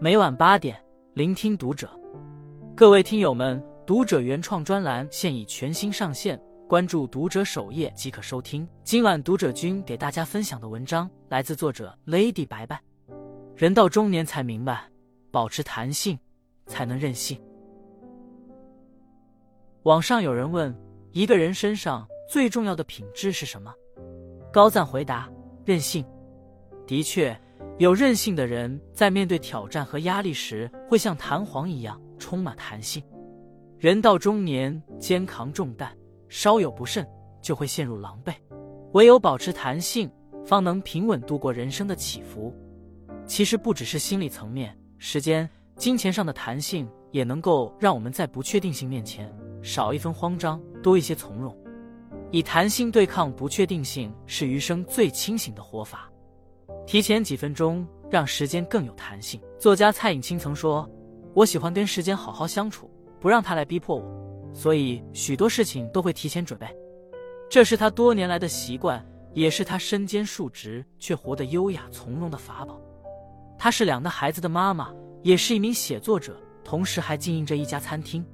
每晚八点，聆听读者。各位听友们，读者原创专栏现已全新上线，关注读者首页即可收听。今晚读者君给大家分享的文章来自作者 Lady 白白。人到中年才明白，保持弹性才能任性。网上有人问，一个人身上最重要的品质是什么？高赞回答：任性。的确。有韧性的人，在面对挑战和压力时，会像弹簧一样充满弹性。人到中年，肩扛重担，稍有不慎就会陷入狼狈。唯有保持弹性，方能平稳度过人生的起伏。其实不只是心理层面，时间、金钱上的弹性，也能够让我们在不确定性面前少一分慌张，多一些从容。以弹性对抗不确定性，是余生最清醒的活法。提前几分钟，让时间更有弹性。作家蔡颖青曾说：“我喜欢跟时间好好相处，不让他来逼迫我，所以许多事情都会提前准备。这是他多年来的习惯，也是他身兼数职却活得优雅从容的法宝。他是两个孩子的妈妈，也是一名写作者，同时还经营着一家餐厅。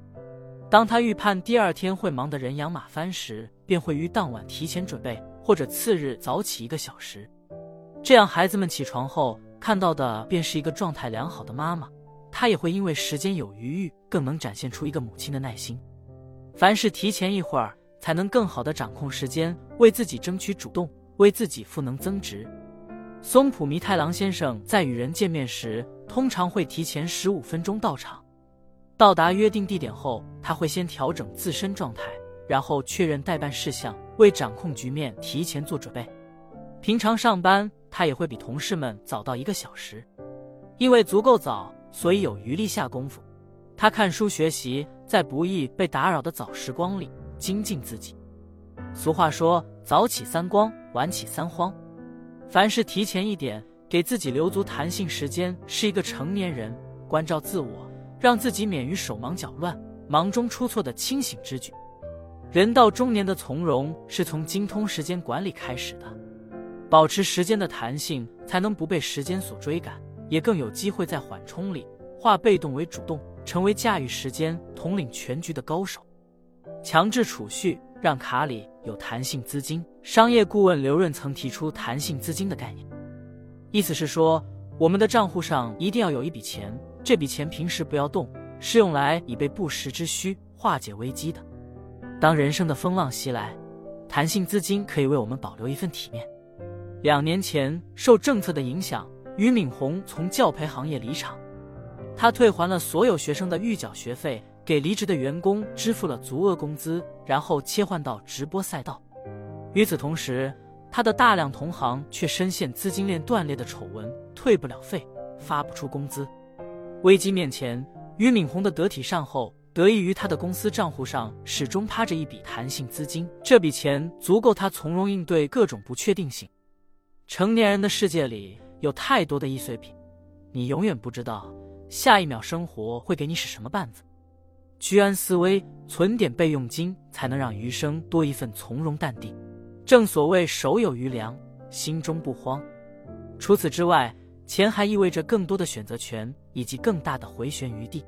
当他预判第二天会忙得人仰马翻时，便会于当晚提前准备，或者次日早起一个小时。”这样，孩子们起床后看到的便是一个状态良好的妈妈。她也会因为时间有余裕，更能展现出一个母亲的耐心。凡事提前一会儿，才能更好的掌控时间，为自己争取主动，为自己赋能增值。松浦弥太郎先生在与人见面时，通常会提前十五分钟到场。到达约定地点后，他会先调整自身状态，然后确认代办事项，为掌控局面提前做准备。平常上班。他也会比同事们早到一个小时，因为足够早，所以有余力下功夫。他看书学习，在不易被打扰的早时光里精进自己。俗话说：“早起三光，晚起三慌。”凡事提前一点，给自己留足弹性时间，是一个成年人关照自我，让自己免于手忙脚乱、忙中出错的清醒之举。人到中年的从容，是从精通时间管理开始的。保持时间的弹性，才能不被时间所追赶，也更有机会在缓冲里化被动为主动，成为驾驭时间、统领全局的高手。强制储蓄，让卡里有弹性资金。商业顾问刘润曾提出弹性资金的概念，意思是说，我们的账户上一定要有一笔钱，这笔钱平时不要动，是用来以备不时之需、化解危机的。当人生的风浪袭来，弹性资金可以为我们保留一份体面。两年前，受政策的影响，俞敏洪从教培行业离场。他退还了所有学生的预缴学费，给离职的员工支付了足额工资，然后切换到直播赛道。与此同时，他的大量同行却深陷资金链断裂的丑闻，退不了费，发不出工资。危机面前，俞敏洪的得体善后，得益于他的公司账户上始终趴着一笔弹性资金，这笔钱足够他从容应对各种不确定性。成年人的世界里有太多的易碎品，你永远不知道下一秒生活会给你使什么绊子。居安思危，存点备用金，才能让余生多一份从容淡定。正所谓手有余粮，心中不慌。除此之外，钱还意味着更多的选择权以及更大的回旋余地。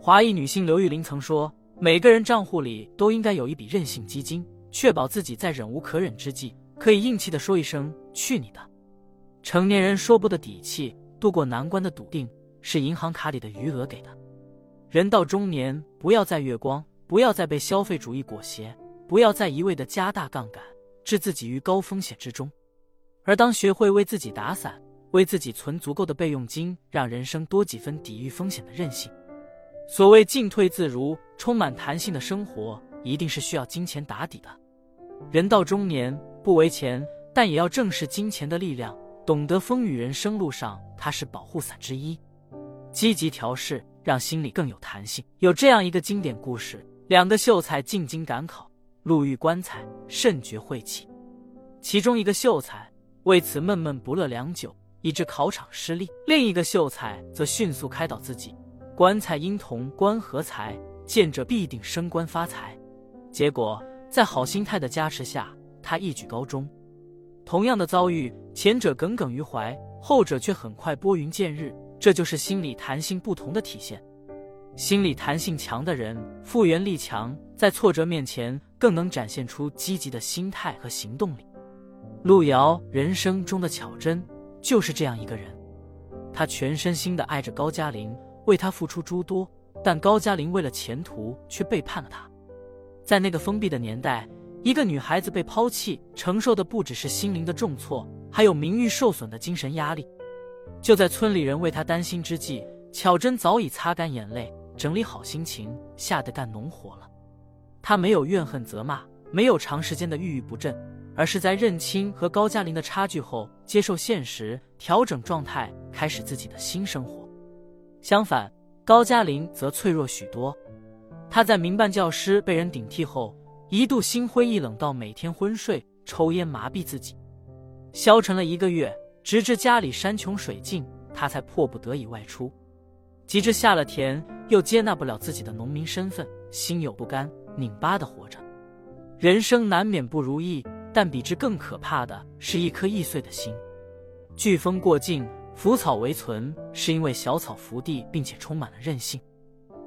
华裔女性刘玉玲曾说：“每个人账户里都应该有一笔韧性基金，确保自己在忍无可忍之际。”可以硬气的说一声“去你的”，成年人说不的底气，度过难关的笃定，是银行卡里的余额给的。人到中年，不要再月光，不要再被消费主义裹挟，不要再一味的加大杠杆，置自己于高风险之中。而当学会为自己打伞，为自己存足够的备用金，让人生多几分抵御风险的韧性。所谓进退自如、充满弹性的生活，一定是需要金钱打底的。人到中年。不为钱，但也要正视金钱的力量，懂得风雨人生路上它是保护伞之一。积极调试，让心里更有弹性。有这样一个经典故事：两个秀才进京赶考，路遇棺材，甚觉晦气。其中一个秀才为此闷闷不乐良久，以致考场失利；另一个秀才则迅速开导自己：棺材因同官合财，见者必定升官发财。结果在好心态的加持下。他一举高中，同样的遭遇，前者耿耿于怀，后者却很快拨云见日，这就是心理弹性不同的体现。心理弹性强的人，复原力强，在挫折面前更能展现出积极的心态和行动力。路遥人生中的巧珍就是这样一个人，他全身心的爱着高加林，为他付出诸多，但高加林为了前途却背叛了他。在那个封闭的年代，一个女孩子被抛弃，承受的不只是心灵的重挫，还有名誉受损的精神压力。就在村里人为她担心之际，巧珍早已擦干眼泪。整理好心情，吓得干农活了。她没有怨恨责骂，没有长时间的郁郁不振，而是在认清和高加林的差距后，接受现实，调整状态，开始自己的新生活。相反，高加林则脆弱许多。他在民办教师被人顶替后，一度心灰意冷到每天昏睡、抽烟麻痹自己，消沉了一个月，直至家里山穷水尽，他才迫不得已外出。及至下了田，又接纳不了自己的农民身份，心有不甘，拧巴的活着。人生难免不如意，但比之更可怕的是一颗易碎的心。飓风过境，腐草为存，是因为小草伏地，并且充满了韧性。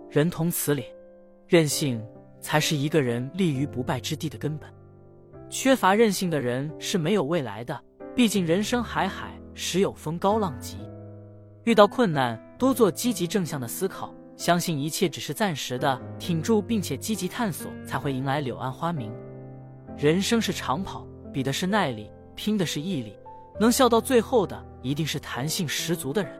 人同此理，韧性才是一个人立于不败之地的根本。缺乏韧性的人是没有未来的。毕竟人生海海，时有风高浪急。遇到困难，多做积极正向的思考，相信一切只是暂时的，挺住并且积极探索，才会迎来柳暗花明。人生是长跑，比的是耐力，拼的是毅力，能笑到最后的，一定是弹性十足的人。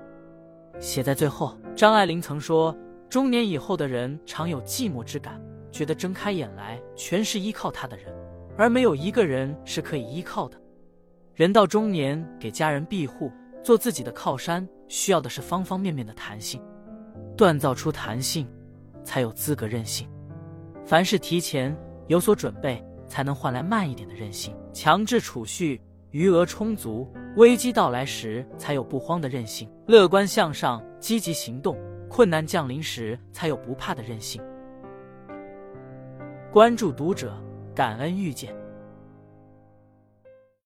写在最后，张爱玲曾说：“中年以后的人常有寂寞之感，觉得睁开眼来全是依靠他的人，而没有一个人是可以依靠的。人到中年，给家人庇护，做自己的靠山。”需要的是方方面面的弹性，锻造出弹性，才有资格任性。凡事提前有所准备，才能换来慢一点的任性。强制储蓄，余额充足，危机到来时才有不慌的任性。乐观向上，积极行动，困难降临时才有不怕的任性。关注读者，感恩遇见。